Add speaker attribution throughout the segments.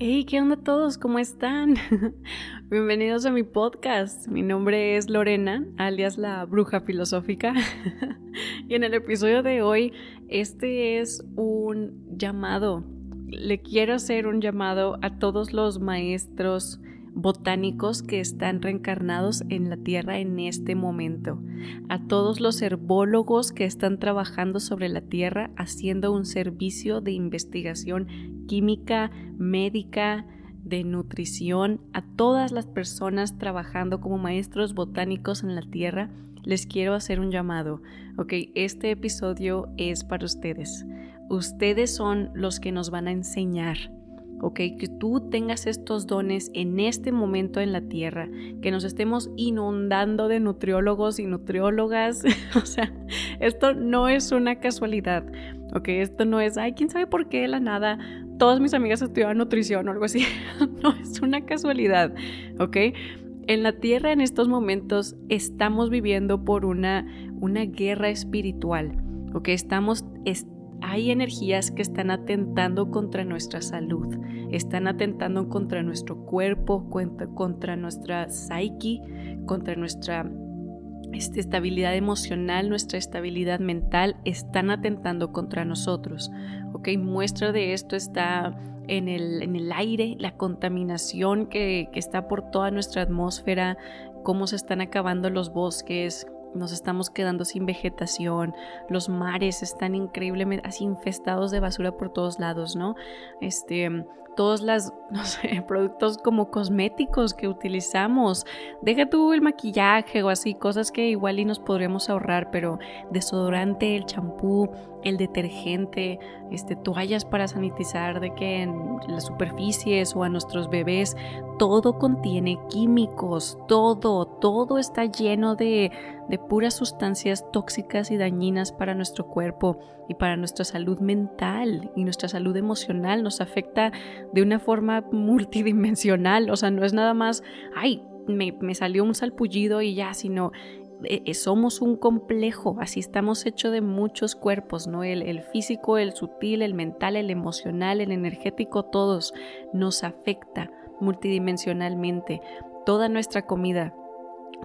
Speaker 1: Hey, ¿qué onda todos? ¿Cómo están? Bienvenidos a mi podcast. Mi nombre es Lorena, alias la bruja filosófica. y en el episodio de hoy, este es un llamado. Le quiero hacer un llamado a todos los maestros botánicos que están reencarnados en la Tierra en este momento, a todos los herbólogos que están trabajando sobre la Tierra haciendo un servicio de investigación química, médica, de nutrición, a todas las personas trabajando como maestros botánicos en la Tierra, les quiero hacer un llamado. Ok, este episodio es para ustedes. Ustedes son los que nos van a enseñar ¿ok? Que tú tengas estos dones en este momento en la tierra, que nos estemos inundando de nutriólogos y nutriólogas. o sea, esto no es una casualidad, ¿ok? Esto no es, ay, quién sabe por qué de la nada todas mis amigas estudiaban nutrición o algo así. no es una casualidad, ¿ok? En la tierra en estos momentos estamos viviendo por una, una guerra espiritual, ¿ok? Estamos, hay energías que están atentando contra nuestra salud, están atentando contra nuestro cuerpo, contra nuestra psyche, contra nuestra este, estabilidad emocional, nuestra estabilidad mental, están atentando contra nosotros. ¿ok? Muestra de esto está en el, en el aire, la contaminación que, que está por toda nuestra atmósfera, cómo se están acabando los bosques, nos estamos quedando sin vegetación, los mares están increíblemente así infestados de basura por todos lados, ¿no? Este, todos los productos como cosméticos que utilizamos. Deja tú el maquillaje o así, cosas que igual y nos podríamos ahorrar, pero desodorante, el champú, el detergente, este, toallas para sanitizar de que en las superficies o a nuestros bebés, todo contiene químicos, todo, todo está lleno de, de puras sustancias tóxicas y dañinas para nuestro cuerpo y para nuestra salud mental y nuestra salud emocional. Nos afecta de una forma multidimensional, o sea, no es nada más, ay, me, me salió un salpullido y ya, sino eh, eh, somos un complejo, así estamos hechos de muchos cuerpos, ¿no? El, el, físico, el sutil, el mental, el emocional, el energético, todos nos afecta multidimensionalmente. Toda nuestra comida,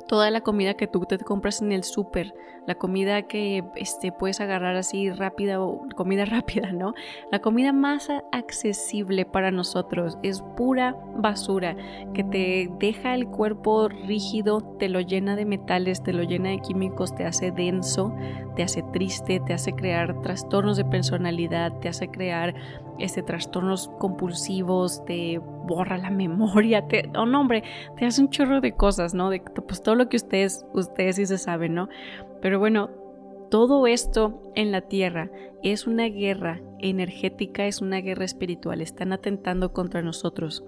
Speaker 1: toda la comida que tú te compras en el súper, la comida que este, puedes agarrar así rápida o comida rápida, ¿no? La comida más accesible para nosotros es pura basura que te deja el cuerpo rígido, te lo llena de metales, te lo llena de químicos, te hace denso, te hace triste, te hace crear trastornos de personalidad, te hace crear este, trastornos compulsivos, te borra la memoria, te, oh no hombre, te hace un chorro de cosas, ¿no? De pues todo lo que ustedes, ustedes sí se saben, ¿no? Pero bueno, todo esto en la tierra es una guerra energética, es una guerra espiritual, están atentando contra nosotros.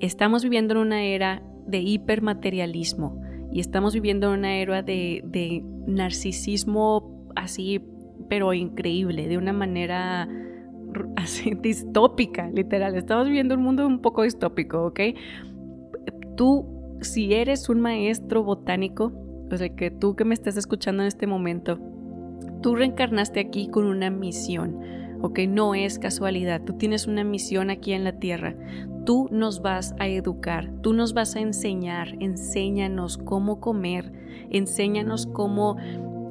Speaker 1: Estamos viviendo en una era de hipermaterialismo y estamos viviendo en una era de, de narcisismo así, pero increíble, de una manera así distópica, literal. Estamos viviendo un mundo un poco distópico, ¿ok? Tú, si eres un maestro botánico, o sea, que tú que me estás escuchando en este momento, tú reencarnaste aquí con una misión, ¿ok? No es casualidad, tú tienes una misión aquí en la tierra. Tú nos vas a educar, tú nos vas a enseñar, enséñanos cómo comer, enséñanos cómo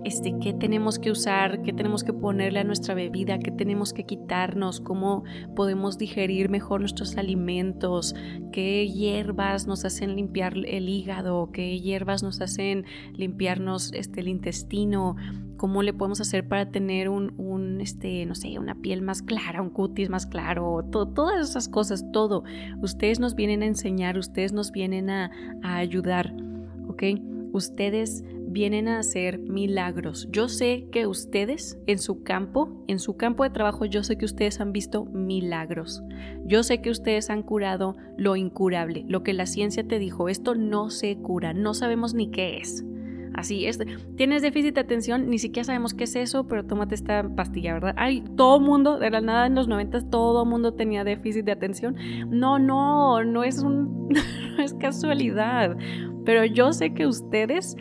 Speaker 1: este, qué tenemos que usar, qué tenemos que ponerle a nuestra bebida, qué tenemos que quitarnos, cómo podemos digerir mejor nuestros alimentos, qué hierbas nos hacen limpiar el hígado, qué hierbas nos hacen limpiarnos este, el intestino, cómo le podemos hacer para tener un, este, no sé, una piel más clara, un cutis más claro, todas esas cosas, todo. Ustedes nos vienen a enseñar, ustedes nos vienen a, a ayudar, ¿ok? Ustedes vienen a hacer milagros. Yo sé que ustedes en su campo, en su campo de trabajo, yo sé que ustedes han visto milagros. Yo sé que ustedes han curado lo incurable, lo que la ciencia te dijo, esto no se cura, no sabemos ni qué es. Así es, tienes déficit de atención, ni siquiera sabemos qué es eso, pero tómate esta pastilla, ¿verdad? Ay, todo mundo, de la nada en los 90 todo mundo tenía déficit de atención. No, no, no es un no es casualidad, pero yo sé que ustedes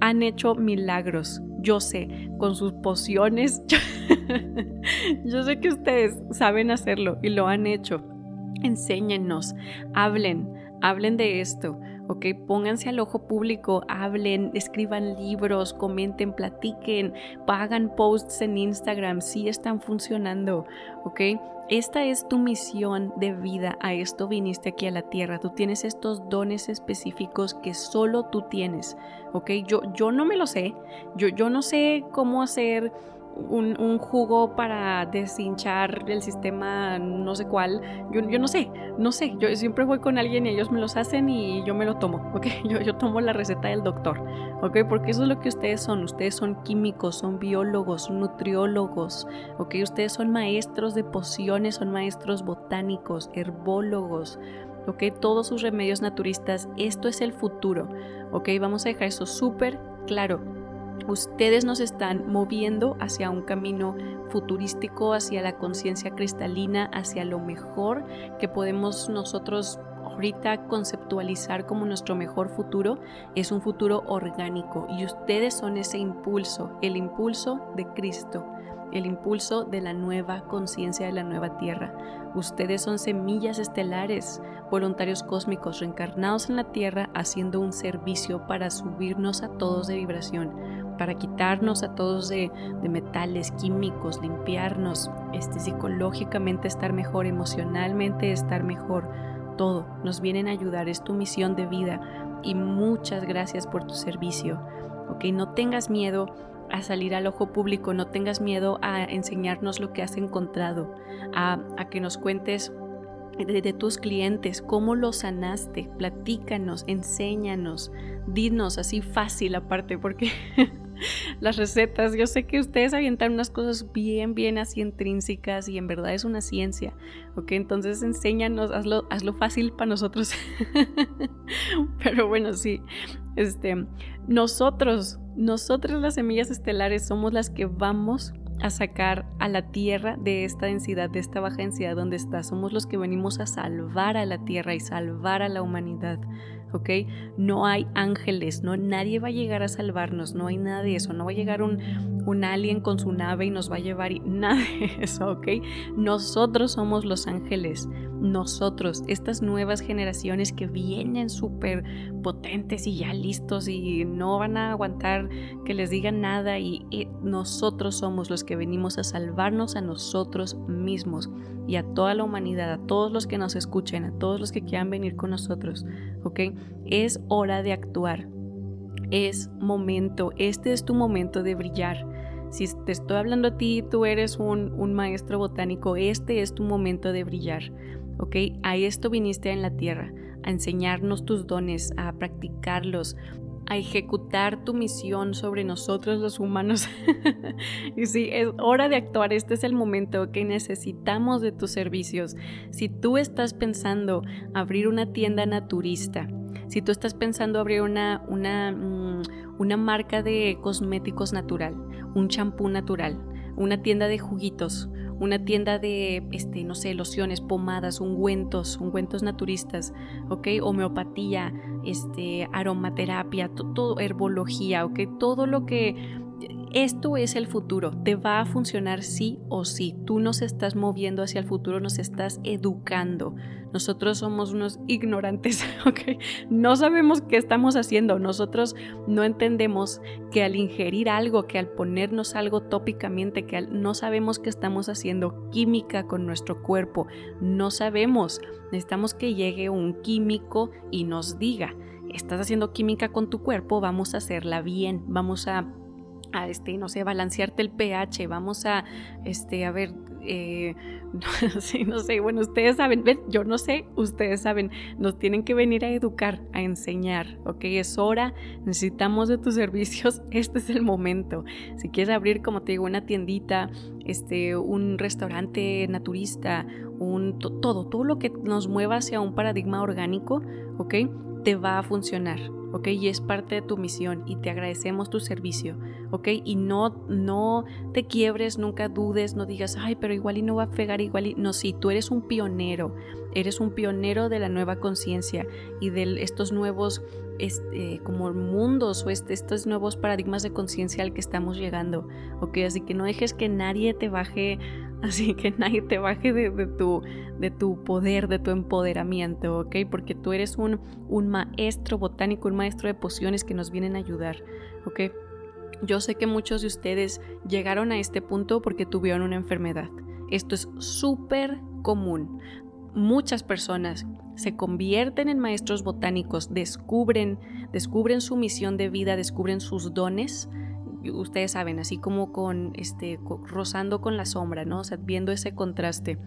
Speaker 1: han hecho milagros. Yo sé, con sus pociones. yo sé que ustedes saben hacerlo y lo han hecho. Enséñennos, hablen, hablen de esto. ¿Ok? Pónganse al ojo público, hablen, escriban libros, comenten, platiquen, hagan posts en Instagram, si están funcionando, ¿ok? Esta es tu misión de vida, a esto viniste aquí a la tierra, tú tienes estos dones específicos que solo tú tienes, ¿ok? Yo, yo no me lo sé, yo, yo no sé cómo hacer un, jugo para deshinchar el sistema no sé cuál. Yo, no sé, no sé. Yo siempre voy con alguien y ellos me los hacen y yo me lo tomo, ¿ok? Yo, yo tomo la receta del doctor, ¿ok? Porque eso es lo que ustedes son. Ustedes son químicos, son biólogos, son nutriólogos, ¿ok? Ustedes son maestros de pociones, son maestros botánicos, herbólogos, ¿ok? Todos sus remedios naturistas. Esto es el futuro, ¿ok? Vamos a dejar eso súper claro ustedes nos están moviendo hacia un camino futurístico, hacia la conciencia cristalina, hacia lo mejor que podemos nosotros ahorita conceptualizar como nuestro mejor futuro es un futuro orgánico y ustedes son ese impulso, el impulso de Cristo el impulso de la nueva conciencia de la nueva tierra. Ustedes son semillas estelares, voluntarios cósmicos reencarnados en la tierra haciendo un servicio para subirnos a todos de vibración, para quitarnos a todos de, metales químicos, limpiarnos, este, psicológicamente estar mejor, emocionalmente estar mejor. Todo nos vienen a ayudar, es tu misión de vida y muchas gracias por tu servicio. Ok, no tengas miedo a salir al ojo público, no tengas miedo a enseñarnos lo que has encontrado, a, que nos cuentes de, tus clientes, cómo los sanaste, platícanos, enséñanos, dinos así fácil aparte, porque las recetas, yo sé que ustedes avientan unas cosas bien, bien así intrínsecas y en verdad es una ciencia, ¿ok? Entonces enséñanos, hazlo, hazlo fácil para nosotros. Pero bueno, sí, este, nosotros nosotras las semillas estelares somos las que vamos a sacar a la Tierra de esta densidad, de esta baja densidad donde está. Somos los que venimos a salvar a la Tierra y salvar a la humanidad. ¿Ok? No hay ángeles, no, nadie va a llegar a salvarnos, no hay nada de eso, no va a llegar un, un alien con su nave y nos va a llevar y nada de eso, ¿ok? Nosotros somos los ángeles, nosotros, estas nuevas generaciones que vienen súper potentes y ya listos y no van a aguantar que les digan nada y, nosotros somos los que venimos a salvarnos a nosotros mismos y a toda la humanidad, a todos los que nos escuchen, a todos los que quieran venir con nosotros, ¿ok? Es hora de actuar. Es momento, este es tu momento de brillar. Si te estoy hablando a ti, tú eres un, un maestro botánico, este es tu momento de brillar. ¿Ok? A esto viniste en la tierra, a enseñarnos tus dones, a practicarlos, a ejecutar tu misión sobre nosotros los humanos. y sí, es hora de actuar, este es el momento que necesitamos de tus servicios. Si tú estás pensando abrir una tienda naturista, si tú estás pensando abrir una, una, mm, una marca de cosméticos natural, un champú natural, una tienda de juguitos, una tienda de, este, no sé, lociones, pomadas, ungüentos, ungüentos naturistas, ¿ok? Homeopatía, este, aromaterapia, todo, herbología, ¿ok? Todo lo que esto es el futuro, te va a funcionar sí o sí. Tú nos estás moviendo hacia el futuro, nos estás educando. Nosotros somos unos ignorantes, ¿ok? No sabemos qué estamos haciendo. Nosotros no entendemos que al ingerir algo, que al ponernos algo tópicamente, que no sabemos que estamos haciendo química con nuestro cuerpo. No sabemos. Necesitamos que llegue un químico y nos diga, estás haciendo química con tu cuerpo, vamos a hacerla bien, vamos a a este, no sé, balancearte el pH, vamos a, este, a ver, eh, no, sé, no sé, bueno, ustedes saben, ven, yo no sé, ustedes saben, nos tienen que venir a educar, a enseñar, ok, es hora, necesitamos de tus servicios, este es el momento. Si quieres abrir, como te digo, una tiendita, este, un restaurante naturista, un, todo, todo lo que nos mueva hacia un paradigma orgánico, ok, te va a funcionar, ¿ok? Y es parte de tu misión y te agradecemos tu servicio, ¿ok? Y no, no te quiebres, nunca dudes, no digas, ay, pero igual y no va a pegar igual y... No, sí, tú eres un pionero, eres un pionero de la nueva conciencia y de estos nuevos este, como mundos o este, estos nuevos paradigmas de conciencia al que estamos llegando, ¿ok? Así que no dejes que nadie te baje, así que nadie te baje de, tu, de tu poder, de tu empoderamiento, ¿ok? Porque tú eres un, un maestro botánico, un maestro de pociones que nos vienen a ayudar, ¿ok? Yo sé que muchos de ustedes llegaron a este punto porque tuvieron una enfermedad. Esto es súper común. Muchas personas se convierten en maestros botánicos, descubren, descubren su misión de vida, descubren sus dones. Ustedes saben, así como con este rozando con la sombra, ¿no? O sea, viendo ese contraste.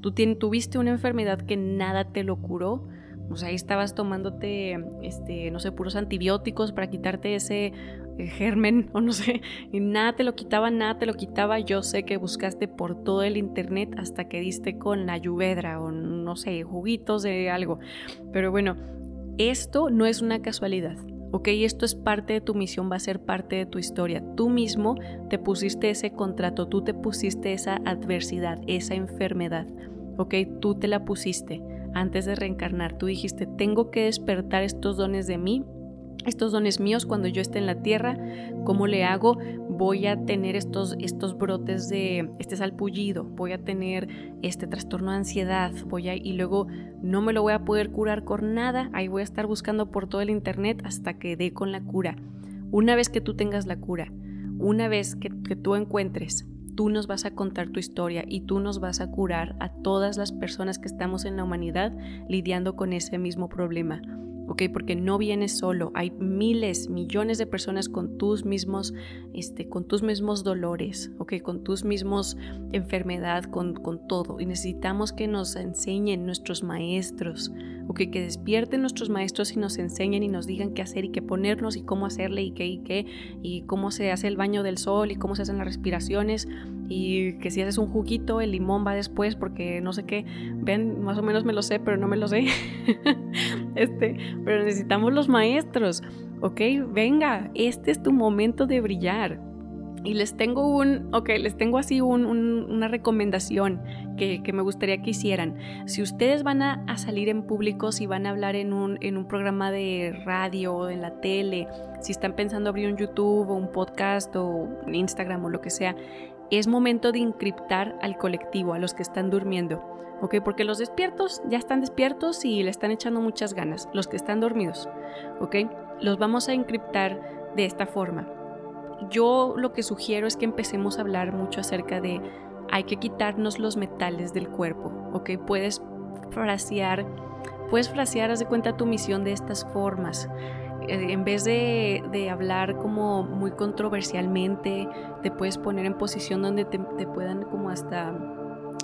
Speaker 1: Tú tuviste una enfermedad que nada te lo curó, o sea, ahí estabas tomándote, este, no sé, puros antibióticos para quitarte ese eh, germen o no sé, y nada te lo quitaba, nada te lo quitaba. Yo sé que buscaste por todo el internet hasta que diste con la lluvia o no sé, juguitos de algo. Pero bueno, esto no es una casualidad. ¿Ok? Esto es parte de tu misión, va a ser parte de tu historia. Tú mismo te pusiste ese contrato, tú te pusiste esa adversidad, esa enfermedad, ¿ok? Tú te la pusiste antes de reencarnar. Tú dijiste, tengo que despertar estos dones de mí, estos dones míos cuando yo esté en la tierra. ¿Cómo le hago? Voy a tener estos, estos brotes de este salpullido, voy a tener este trastorno de ansiedad, voy a, y luego no me lo voy a poder curar con nada. Ahí voy a estar buscando por todo el internet hasta que dé con la cura. Una vez que tú tengas la cura, una vez que, que tú encuentres tú nos vas a contar tu historia y tú nos vas a curar a todas las personas que estamos en la humanidad lidiando con ese mismo problema. ¿Ok? Porque no vienes solo, hay miles, millones de personas con tus mismos, este, con tus mismos dolores, ¿ok? Con tus mismos enfermedad, con, con todo. Y necesitamos que nos enseñen nuestros maestros, ¿ok? Que despierten nuestros maestros y nos enseñen y nos digan qué hacer y qué ponernos y cómo hacerle y qué y qué, y cómo se hace el baño del sol y cómo se hacen las respiraciones y que si haces un juguito, el limón va después porque no sé qué. Ven, más o menos me lo sé, pero no me lo sé. este, pero necesitamos los maestros, ¿ok? Venga, este es tu momento de brillar. Y les tengo un, ok, les tengo así una recomendación que, me gustaría que hicieran. Si ustedes van a, salir en público, si van a hablar en un, en un programa de radio o en la tele, si están pensando abrir un YouTube o un podcast o un Instagram o lo que sea, es momento de encriptar al colectivo, a los que están durmiendo, ¿ok? Porque los despiertos ya están despiertos y le están echando muchas ganas, los que están dormidos, ¿ok? Los vamos a encriptar de esta forma. Yo lo que sugiero es que empecemos a hablar mucho acerca de hay que quitarnos los metales del cuerpo, ¿ok? Puedes frasear, puedes frasear, haz de cuenta tu misión de estas formas. Eh, en vez de, hablar como muy controversialmente, te puedes poner en posición donde te, te puedan como hasta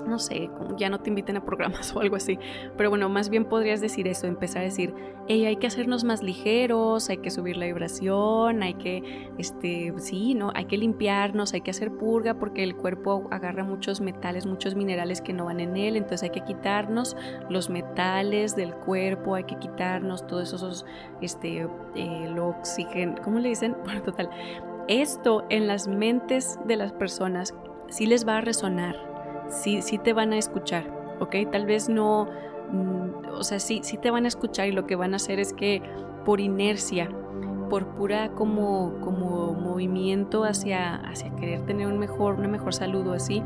Speaker 1: no sé, ya no te inviten a programas o algo así. Pero bueno, más bien podrías decir eso, empezar a decir, hey, hay que hacernos más ligeros, hay que subir la vibración, hay que, este, sí, ¿no? Hay que limpiarnos, hay que hacer purga porque el cuerpo agarra muchos metales, muchos minerales que no van en él, entonces hay que quitarnos los metales del cuerpo, hay que quitarnos todos esos, este, el oxígeno, ¿cómo le dicen? Bueno, total. Esto en las mentes de las personas sí les va a resonar sí, sí te van a escuchar, ¿ok? Tal vez no, mm, o sea, sí, sí te van a escuchar y lo que van a hacer es que por inercia, por pura como, como movimiento hacia, hacia querer tener un mejor, una mejor salud así,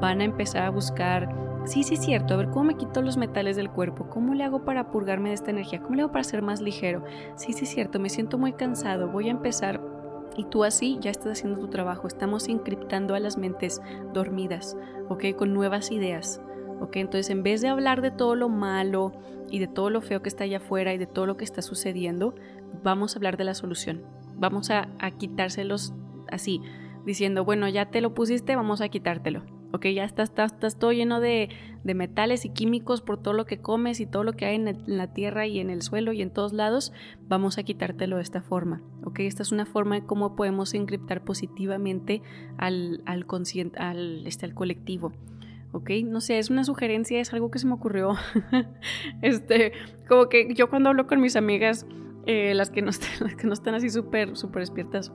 Speaker 1: van a empezar a buscar, sí, sí, cierto, a ver cómo me quito los metales del cuerpo, cómo le hago para purgarme de esta energía, cómo le hago para ser más ligero, sí, sí, cierto, me siento muy cansado, voy a empezar y tú así ya estás haciendo tu trabajo. Estamos encriptando a las mentes dormidas, ¿ok? Con nuevas ideas, ¿ok? Entonces, en vez de hablar de todo lo malo y de todo lo feo que está allá afuera y de todo lo que está sucediendo, vamos a hablar de la solución. Vamos a, a quitárselos así, diciendo, bueno, ya te lo pusiste, vamos a quitártelo. Ok, ya estás, estás, todo lleno de, metales y químicos por todo lo que comes y todo lo que hay en, la tierra y en el suelo y en todos lados, vamos a quitártelo de esta forma. Ok, esta es una forma de cómo podemos encriptar positivamente al, al, al, este, al colectivo. ¿ok? No sé, es una sugerencia, es algo que se me ocurrió. este, como que yo cuando hablo con mis amigas, eh, las, que no están, las que no están así súper, súper despiertas,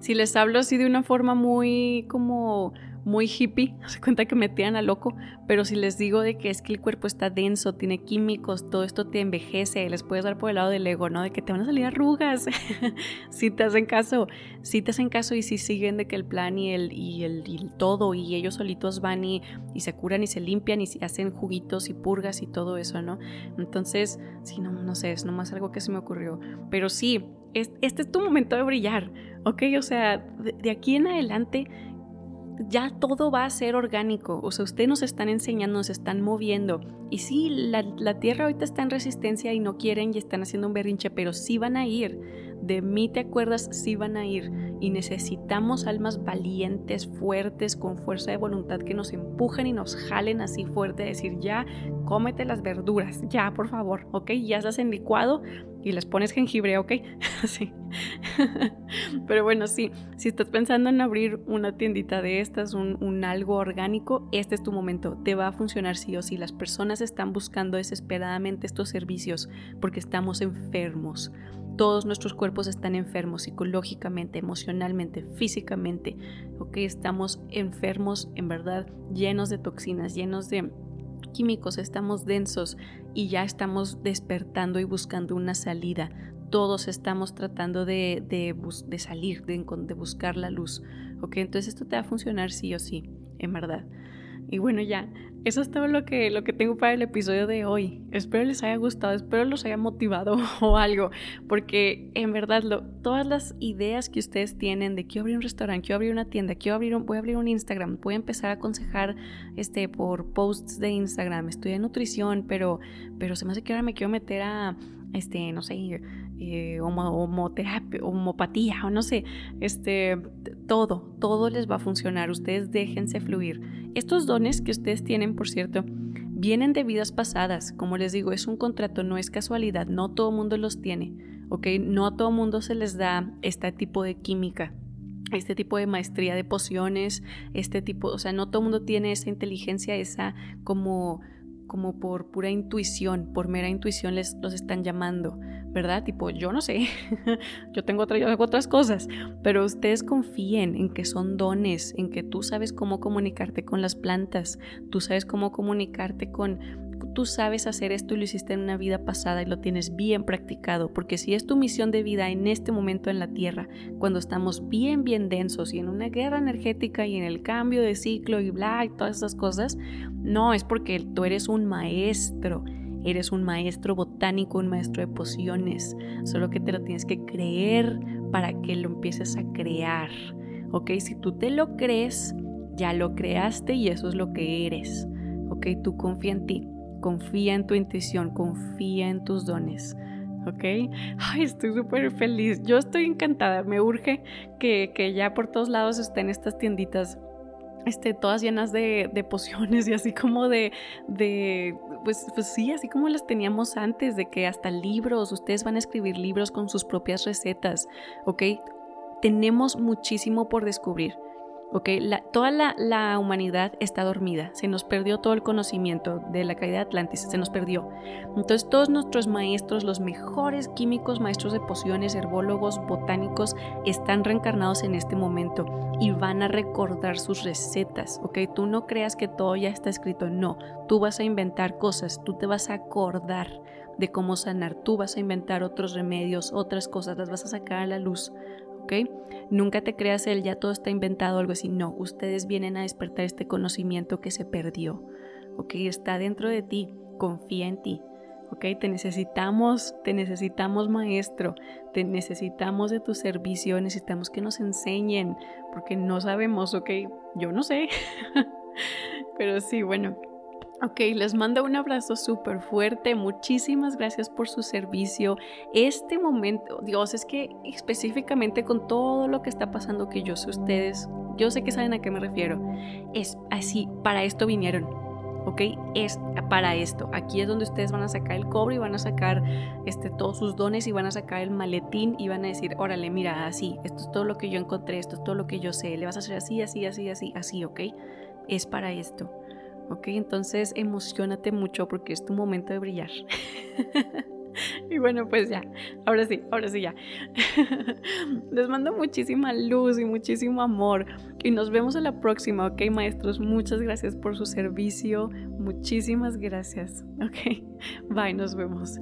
Speaker 1: si les hablo así de una forma muy como muy hippie, se cuenta que me tiran a loco, pero si les digo de que es que el cuerpo está denso, tiene químicos, todo esto te envejece, les puedes dar por el lado del ego, ¿no? De que te van a salir arrugas, si te hacen caso, si te hacen caso y si siguen de que el plan y el, y el, y todo, y ellos solitos van y, y, se curan y se limpian y hacen juguitos y purgas y todo eso, ¿no? Entonces, sí, no, no sé, es nomás algo que se me ocurrió, pero sí, este es tu momento de brillar, ¿ok? O sea, de, aquí en adelante ya todo va a ser orgánico. O sea, ustedes nos están enseñando, nos están moviendo. Y sí, la, la, Tierra ahorita está en resistencia y no quieren y están haciendo un berrinche, pero sí van a ir. De mí te acuerdas, sí van a ir. Y necesitamos almas valientes, fuertes, con fuerza de voluntad, que nos empujen y nos jalen así fuerte, decir, ya, cómete las verduras, ya, por favor, ¿ok? Ya estás en licuado y les pones jengibre, ¿ok? sí. Pero bueno, sí, si estás pensando en abrir una tiendita de estas, un, un, algo orgánico, este es tu momento. Te va a funcionar sí o sí. Las personas están buscando desesperadamente estos servicios porque estamos enfermos. Todos nuestros cuerpos están enfermos psicológicamente, emocionalmente, físicamente. ¿ok? Estamos enfermos, en verdad, llenos de toxinas, llenos de químicos, estamos densos y ya estamos despertando y buscando una salida. Todos estamos tratando de, de, salir, de, buscar la luz. ¿Ok? Entonces esto te va a funcionar sí o sí, en verdad. Y bueno, ya, eso es todo lo que, lo que tengo para el episodio de hoy. Espero les haya gustado, espero los haya motivado o algo, porque en verdad lo, todas las ideas que ustedes tienen de quiero abrir un restaurante, quiero abrir una tienda, quiero abrir un, voy a abrir un Instagram, voy a empezar a aconsejar este, por posts de Instagram, en nutrición, pero, pero se me hace que ahora me quiero meter a, este, no sé, eh, homoterapia, homopatía o no sé, este, todo, todo les va a funcionar. Ustedes déjense fluir. Estos dones que ustedes tienen, por cierto, vienen de vidas pasadas. Como les digo, es un contrato, no es casualidad. No todo mundo los tiene, ¿ok? No a todo mundo se les da este tipo de química este tipo de maestría de pociones, este tipo, o sea, no todo mundo tiene esa inteligencia, esa como como por pura intuición, por mera intuición les los están llamando, ¿verdad? Tipo, yo no sé, yo tengo otra, otras cosas, pero ustedes confíen en que son dones, en que tú sabes cómo comunicarte con las plantas, tú sabes cómo comunicarte con tú sabes hacer esto y lo hiciste en una vida pasada y lo tienes bien practicado, porque si es tu misión de vida en este momento en la Tierra, cuando estamos bien, bien densos y en una guerra energética y en el cambio de ciclo y bla y todas esas cosas, no es porque tú eres un maestro. Eres un maestro botánico, un maestro de pociones, solo que te lo tienes que creer para que lo empieces a crear. ¿Ok? Si tú te lo crees, ya lo creaste y eso es lo que eres. ¿Ok? Tú confía en ti confía en tu intuición, confía en tus dones. ¿ok? Ay, estoy súper feliz. Yo estoy encantada. Me urge que, que, ya por todos lados estén estas tienditas. Este, todas llenas de, de pociones y así como de, de pues, pues sí, así como las teníamos antes, de que hasta libros, ustedes van a escribir libros con sus propias recetas, ¿ok? Tenemos muchísimo por descubrir. Toda la, humanidad está dormida, se nos perdió todo el conocimiento de la caída de Atlantis, se nos perdió. Entonces todos nuestros maestros, los mejores químicos, maestros de pociones, herbólogos, botánicos, están reencarnados en este momento y van a recordar sus recetas, ¿ok? Tú no creas que todo ya está escrito, no, tú vas a inventar cosas, tú te vas a acordar de cómo sanar, tú vas a inventar otros remedios, otras cosas, las vas a sacar a la luz. Nunca te creas el ya todo está inventado algo así. No, ustedes vienen a despertar este conocimiento que se perdió, ¿ok? Está dentro de ti, confía en ti. ¿ok? Te necesitamos, te necesitamos maestro, te necesitamos de tu servicio, necesitamos que nos enseñen, porque no sabemos, ¿ok? Yo no sé, pero sí, bueno, Ok, les mando un abrazo súper fuerte. Muchísimas gracias por su servicio. Este momento, Dios, es que específicamente con todo lo que está pasando, que yo sé ustedes, yo sé que saben a qué me refiero. Es así, para esto vinieron. ¿ok? Es para esto. Aquí es donde ustedes van a sacar el cobre y van a sacar este, todos sus dones y van a sacar el maletín y van a decir, órale, mira, así, esto es todo lo que yo encontré, esto es todo lo que yo sé, le vas a hacer así, así, así, así, así, ¿ok? Es para esto. ¿Ok? Entonces emocionate mucho porque es tu momento de brillar. y bueno, pues ya, ahora sí, ahora sí ya. Les mando muchísima luz y muchísimo amor y nos vemos en la próxima, ¿ok, maestros? Muchas gracias por su servicio, muchísimas gracias, ¿ok? Bye, nos vemos.